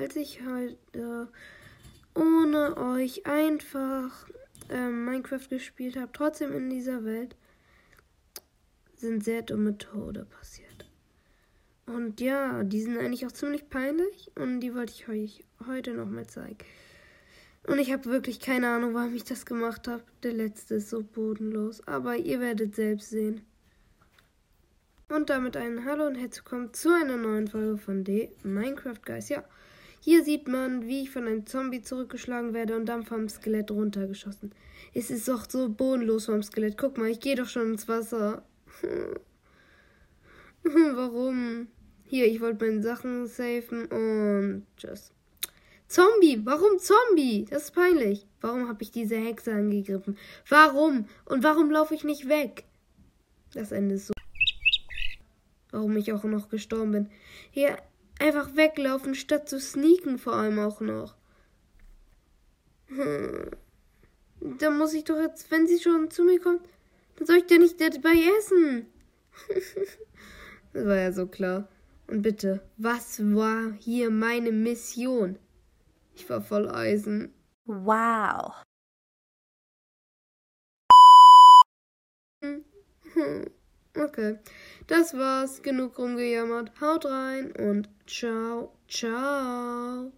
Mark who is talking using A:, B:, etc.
A: als ich heute ohne euch einfach ähm, Minecraft gespielt habe, trotzdem in dieser Welt, sind sehr dumme Tode passiert. Und ja, die sind eigentlich auch ziemlich peinlich und die wollte ich euch heute nochmal zeigen. Und ich habe wirklich keine Ahnung, warum ich das gemacht habe. Der letzte ist so bodenlos, aber ihr werdet selbst sehen. Und damit ein Hallo und herzlich willkommen zu einer neuen Folge von D Minecraft Guys. Ja, hier sieht man, wie ich von einem Zombie zurückgeschlagen werde und dann vom Skelett runtergeschossen. Es ist doch so bodenlos vom Skelett. Guck mal, ich gehe doch schon ins Wasser. Warum? Hier, ich wollte meine Sachen safen und tschüss. Zombie, warum Zombie? Das ist peinlich. Warum habe ich diese Hexe angegriffen? Warum? Und warum laufe ich nicht weg? Das Ende ist so. Warum ich auch noch gestorben bin. Hier, einfach weglaufen, statt zu sneaken vor allem auch noch. Hm. Da muss ich doch jetzt, wenn sie schon zu mir kommt, dann soll ich dir nicht dabei essen. das war ja so klar. Und bitte, was war hier meine Mission? Ich war voll Eisen.
B: Wow.
A: Okay, das war's. Genug rumgejammert. Haut rein und ciao, ciao.